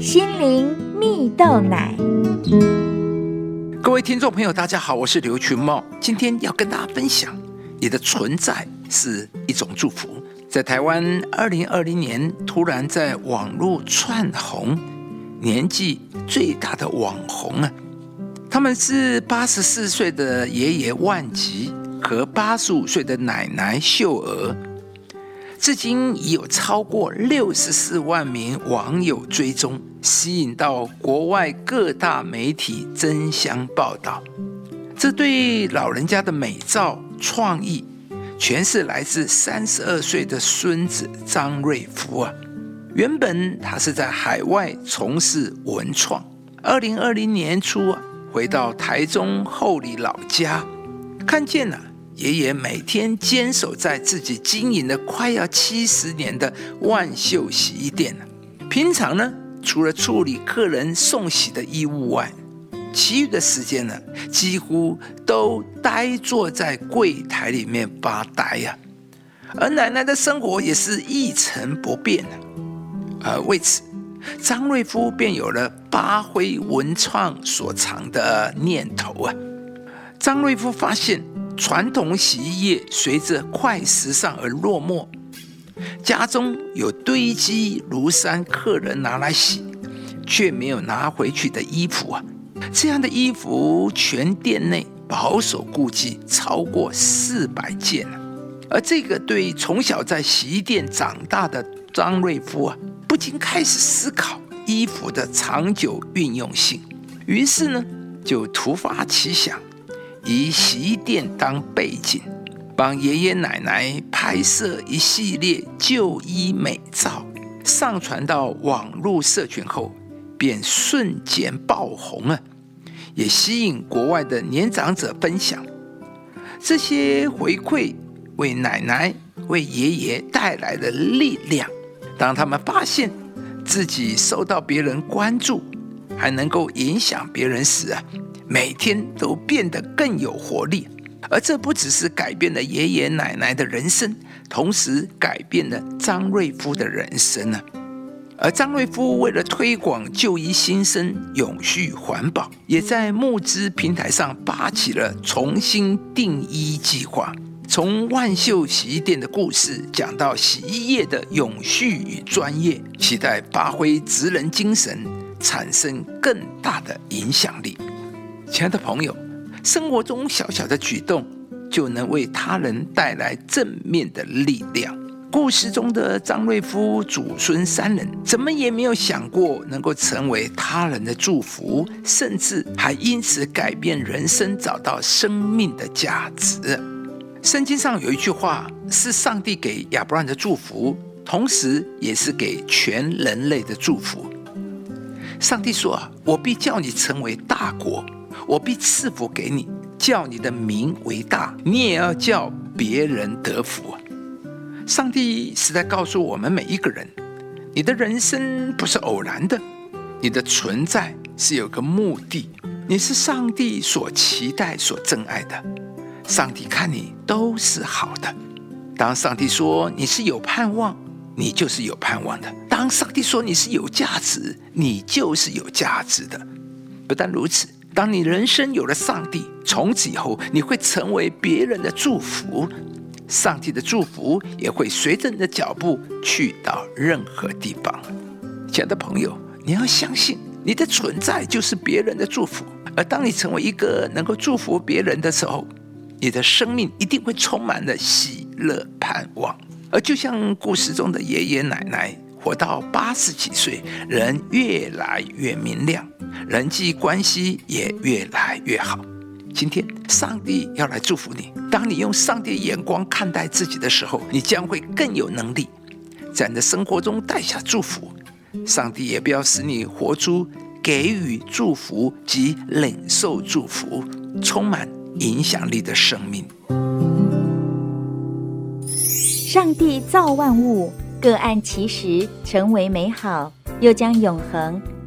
心灵蜜豆奶。各位听众朋友，大家好，我是刘群茂，今天要跟大家分享，你的存在是一种祝福。在台湾，二零二零年突然在网络窜红，年纪最大的网红啊，他们是八十四岁的爷爷万吉和八十五岁的奶奶秀娥。至今已有超过六十四万名网友追踪，吸引到国外各大媒体争相报道。这对老人家的美照创意，全是来自三十二岁的孙子张瑞夫啊。原本他是在海外从事文创，二零二零年初啊，回到台中后里老家，看见了。爷爷每天坚守在自己经营的快要七十年的万秀洗衣店平常呢，除了处理客人送洗的衣物外，其余的时间呢，几乎都呆坐在柜台里面发呆呀。而奶奶的生活也是一成不变的。而为此，张瑞夫便有了发挥文创所长的念头啊。张瑞夫发现。传统洗衣液随着快时尚而落寞，家中有堆积如山客人拿来洗却没有拿回去的衣服啊！这样的衣服全店内保守估计超过四百件而这个对从小在洗衣店长大的张瑞夫啊，不禁开始思考衣服的长久运用性，于是呢，就突发奇想。以洗衣店当背景，帮爷爷奶奶拍摄一系列旧衣美照，上传到网络社群后，便瞬间爆红了，也吸引国外的年长者分享。这些回馈为奶奶、为爷爷带来了力量。当他们发现自己受到别人关注，还能够影响别人时啊！每天都变得更有活力，而这不只是改变了爷爷奶奶的人生，同时改变了张瑞夫的人生呢。而张瑞夫为了推广旧衣新生、永续环保，也在募资平台上发起了重新定衣计划，从万秀洗衣店的故事讲到洗衣液的永续与专业，期待发挥职人精神，产生更大的影响力。亲爱的朋友，生活中小小的举动就能为他人带来正面的力量。故事中的张瑞夫祖孙三人，怎么也没有想过能够成为他人的祝福，甚至还因此改变人生，找到生命的价值。圣经上有一句话，是上帝给亚伯兰的祝福，同时也是给全人类的祝福。上帝说：“，我必叫你成为大国。”我必赐福给你，叫你的名为大，你也要叫别人得福。上帝是在告诉我们每一个人，你的人生不是偶然的，你的存在是有个目的，你是上帝所期待、所珍爱的。上帝看你都是好的。当上帝说你是有盼望，你就是有盼望的；当上帝说你是有价值，你就是有价值的。不但如此。当你人生有了上帝，从此以后你会成为别人的祝福，上帝的祝福也会随着你的脚步去到任何地方。亲爱的朋友，你要相信你的存在就是别人的祝福，而当你成为一个能够祝福别人的时候，你的生命一定会充满了喜乐、盼望。而就像故事中的爷爷奶奶。活到八十几岁，人越来越明亮，人际关系也越来越好。今天，上帝要来祝福你。当你用上帝眼光看待自己的时候，你将会更有能力在你的生活中带下祝福。上帝也不要使你活出给予祝福及领受祝福、充满影响力的生命。上帝造万物。各按其时成为美好，又将永恒